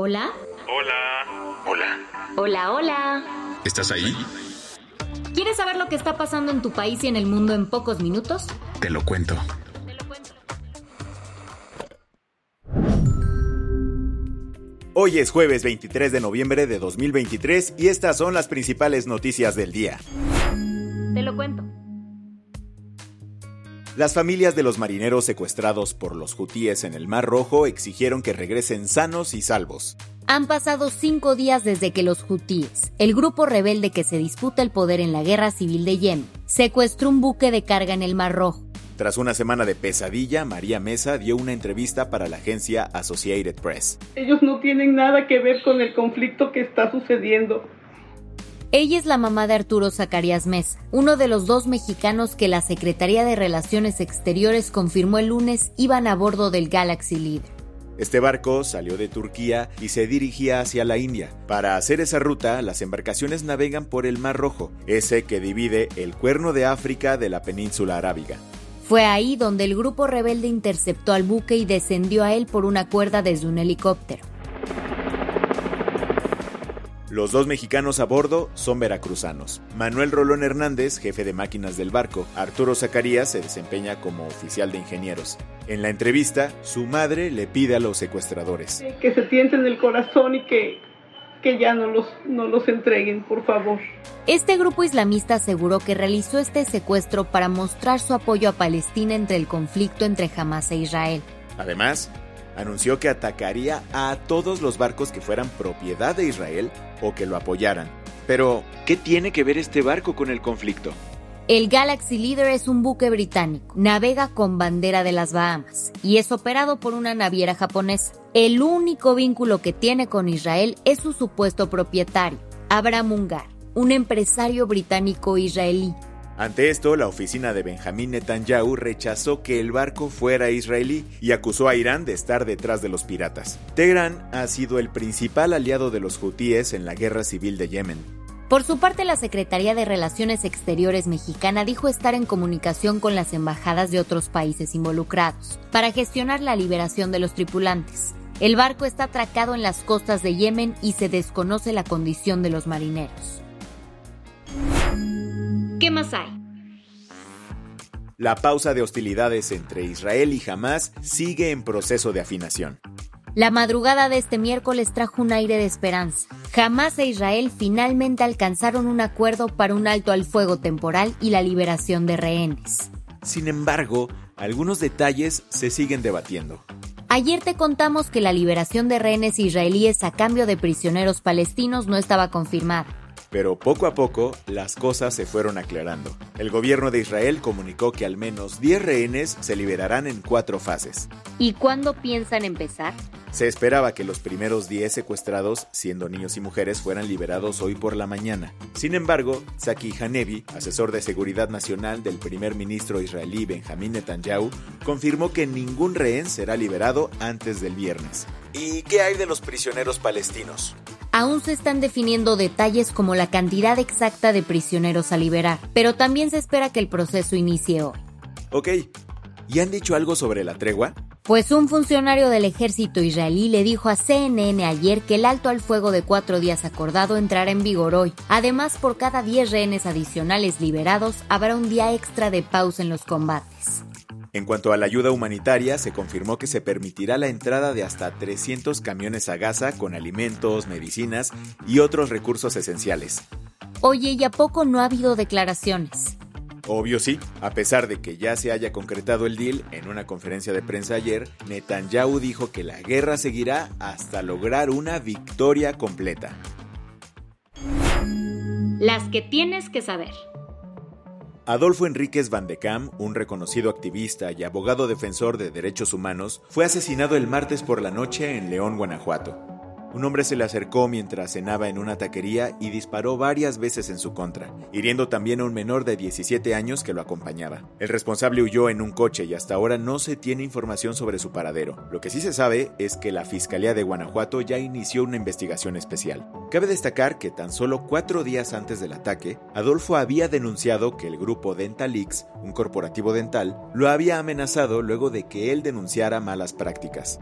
Hola. Hola. Hola. Hola, hola. ¿Estás ahí? ¿Quieres saber lo que está pasando en tu país y en el mundo en pocos minutos? Te lo cuento. Hoy es jueves 23 de noviembre de 2023 y estas son las principales noticias del día. Te lo cuento. Las familias de los marineros secuestrados por los hutíes en el Mar Rojo exigieron que regresen sanos y salvos. Han pasado cinco días desde que los hutíes, el grupo rebelde que se disputa el poder en la guerra civil de Yemen, secuestró un buque de carga en el Mar Rojo. Tras una semana de pesadilla, María Mesa dio una entrevista para la agencia Associated Press. Ellos no tienen nada que ver con el conflicto que está sucediendo. Ella es la mamá de Arturo Zacarías Mesa, uno de los dos mexicanos que la Secretaría de Relaciones Exteriores confirmó el lunes iban a bordo del Galaxy Leader. Este barco salió de Turquía y se dirigía hacia la India. Para hacer esa ruta, las embarcaciones navegan por el Mar Rojo, ese que divide el cuerno de África de la península arábiga. Fue ahí donde el grupo rebelde interceptó al buque y descendió a él por una cuerda desde un helicóptero. Los dos mexicanos a bordo son veracruzanos. Manuel Rolón Hernández, jefe de máquinas del barco. Arturo Zacarías se desempeña como oficial de ingenieros. En la entrevista, su madre le pide a los secuestradores. Que se tienten el corazón y que, que ya no los, no los entreguen, por favor. Este grupo islamista aseguró que realizó este secuestro para mostrar su apoyo a Palestina entre el conflicto entre Hamas e Israel. Además, anunció que atacaría a todos los barcos que fueran propiedad de Israel o que lo apoyaran. Pero, ¿qué tiene que ver este barco con el conflicto? El Galaxy Leader es un buque británico, navega con bandera de las Bahamas y es operado por una naviera japonesa. El único vínculo que tiene con Israel es su supuesto propietario, Abraham Ungar, un empresario británico-israelí. Ante esto, la oficina de Benjamín Netanyahu rechazó que el barco fuera israelí y acusó a Irán de estar detrás de los piratas. Teherán ha sido el principal aliado de los hutíes en la guerra civil de Yemen. Por su parte, la Secretaría de Relaciones Exteriores mexicana dijo estar en comunicación con las embajadas de otros países involucrados para gestionar la liberación de los tripulantes. El barco está atracado en las costas de Yemen y se desconoce la condición de los marineros. ¿Qué más hay? La pausa de hostilidades entre Israel y Hamas sigue en proceso de afinación. La madrugada de este miércoles trajo un aire de esperanza. Hamas e Israel finalmente alcanzaron un acuerdo para un alto al fuego temporal y la liberación de rehenes. Sin embargo, algunos detalles se siguen debatiendo. Ayer te contamos que la liberación de rehenes israelíes a cambio de prisioneros palestinos no estaba confirmada. Pero poco a poco las cosas se fueron aclarando. El gobierno de Israel comunicó que al menos 10 rehenes se liberarán en cuatro fases. ¿Y cuándo piensan empezar? Se esperaba que los primeros 10 secuestrados, siendo niños y mujeres, fueran liberados hoy por la mañana. Sin embargo, Zaki Hanevi, asesor de seguridad nacional del primer ministro israelí Benjamín Netanyahu, confirmó que ningún rehén será liberado antes del viernes. ¿Y qué hay de los prisioneros palestinos? Aún se están definiendo detalles como la cantidad exacta de prisioneros a liberar, pero también se espera que el proceso inicie hoy. Ok, ¿y han dicho algo sobre la tregua? Pues un funcionario del ejército israelí le dijo a CNN ayer que el alto al fuego de cuatro días acordado entrará en vigor hoy. Además, por cada 10 rehenes adicionales liberados, habrá un día extra de pausa en los combates. En cuanto a la ayuda humanitaria, se confirmó que se permitirá la entrada de hasta 300 camiones a Gaza con alimentos, medicinas y otros recursos esenciales. Oye, ¿y a poco no ha habido declaraciones? Obvio sí, a pesar de que ya se haya concretado el deal, en una conferencia de prensa ayer, Netanyahu dijo que la guerra seguirá hasta lograr una victoria completa. Las que tienes que saber. Adolfo Enríquez Van de Kam, un reconocido activista y abogado defensor de derechos humanos, fue asesinado el martes por la noche en León, Guanajuato. Un hombre se le acercó mientras cenaba en una taquería y disparó varias veces en su contra, hiriendo también a un menor de 17 años que lo acompañaba. El responsable huyó en un coche y hasta ahora no se tiene información sobre su paradero. Lo que sí se sabe es que la Fiscalía de Guanajuato ya inició una investigación especial. Cabe destacar que tan solo cuatro días antes del ataque, Adolfo había denunciado que el grupo Dentalix, un corporativo dental, lo había amenazado luego de que él denunciara malas prácticas.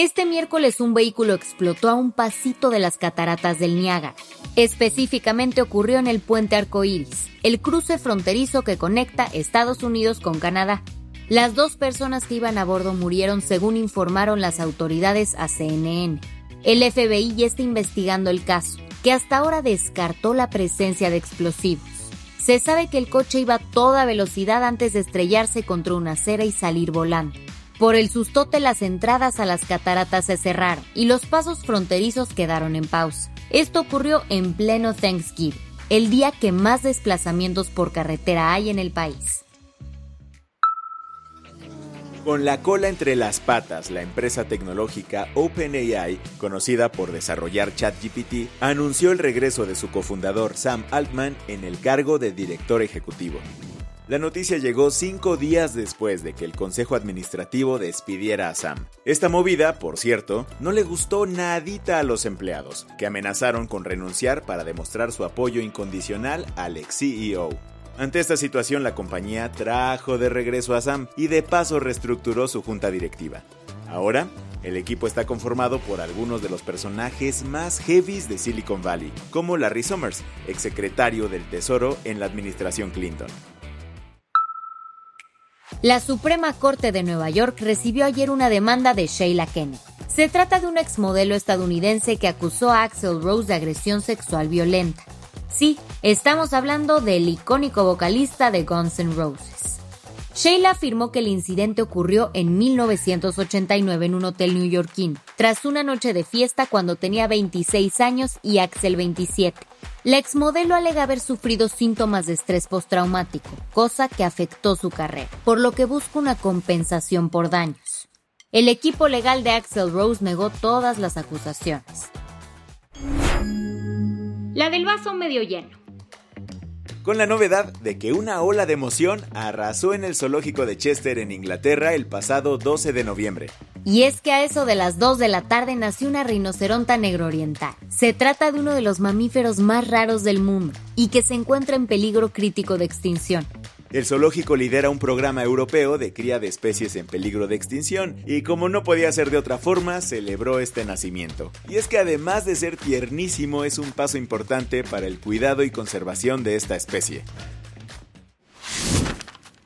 Este miércoles un vehículo explotó a un pasito de las cataratas del Niágara. Específicamente ocurrió en el puente Arcoíris, el cruce fronterizo que conecta Estados Unidos con Canadá. Las dos personas que iban a bordo murieron según informaron las autoridades a CNN. El FBI ya está investigando el caso, que hasta ahora descartó la presencia de explosivos. Se sabe que el coche iba a toda velocidad antes de estrellarse contra una acera y salir volando. Por el sustote las entradas a las cataratas se cerraron y los pasos fronterizos quedaron en pausa. Esto ocurrió en pleno Thanksgiving, el día que más desplazamientos por carretera hay en el país. Con la cola entre las patas, la empresa tecnológica OpenAI, conocida por desarrollar ChatGPT, anunció el regreso de su cofundador Sam Altman en el cargo de director ejecutivo. La noticia llegó cinco días después de que el Consejo Administrativo despidiera a Sam. Esta movida, por cierto, no le gustó nadita a los empleados, que amenazaron con renunciar para demostrar su apoyo incondicional al ex CEO. Ante esta situación, la compañía trajo de regreso a Sam y de paso reestructuró su junta directiva. Ahora, el equipo está conformado por algunos de los personajes más heavies de Silicon Valley, como Larry Summers, exsecretario del Tesoro en la administración Clinton. La Suprema Corte de Nueva York recibió ayer una demanda de Sheila Kennedy. Se trata de un exmodelo estadounidense que acusó a Axel Rose de agresión sexual violenta. Sí, estamos hablando del icónico vocalista de Guns N' Roses. Sheila afirmó que el incidente ocurrió en 1989 en un hotel neoyorquino, tras una noche de fiesta cuando tenía 26 años y Axel 27. La exmodelo alega haber sufrido síntomas de estrés postraumático, cosa que afectó su carrera, por lo que busca una compensación por daños. El equipo legal de Axel Rose negó todas las acusaciones. La del vaso medio lleno con la novedad de que una ola de emoción arrasó en el zoológico de Chester en Inglaterra el pasado 12 de noviembre. Y es que a eso de las 2 de la tarde nació una rinoceronta negro oriental. Se trata de uno de los mamíferos más raros del mundo y que se encuentra en peligro crítico de extinción. El zoológico lidera un programa europeo de cría de especies en peligro de extinción y como no podía ser de otra forma, celebró este nacimiento. Y es que además de ser tiernísimo es un paso importante para el cuidado y conservación de esta especie.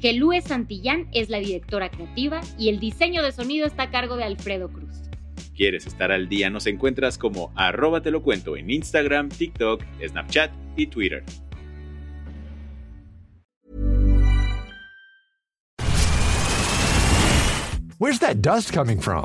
Gelúe Santillán es la directora creativa y el diseño de sonido está a cargo de Alfredo Cruz. ¿Quieres estar al día? Nos encuentras como arroba te lo cuento en Instagram, TikTok, Snapchat y Twitter. Where's that dust coming from?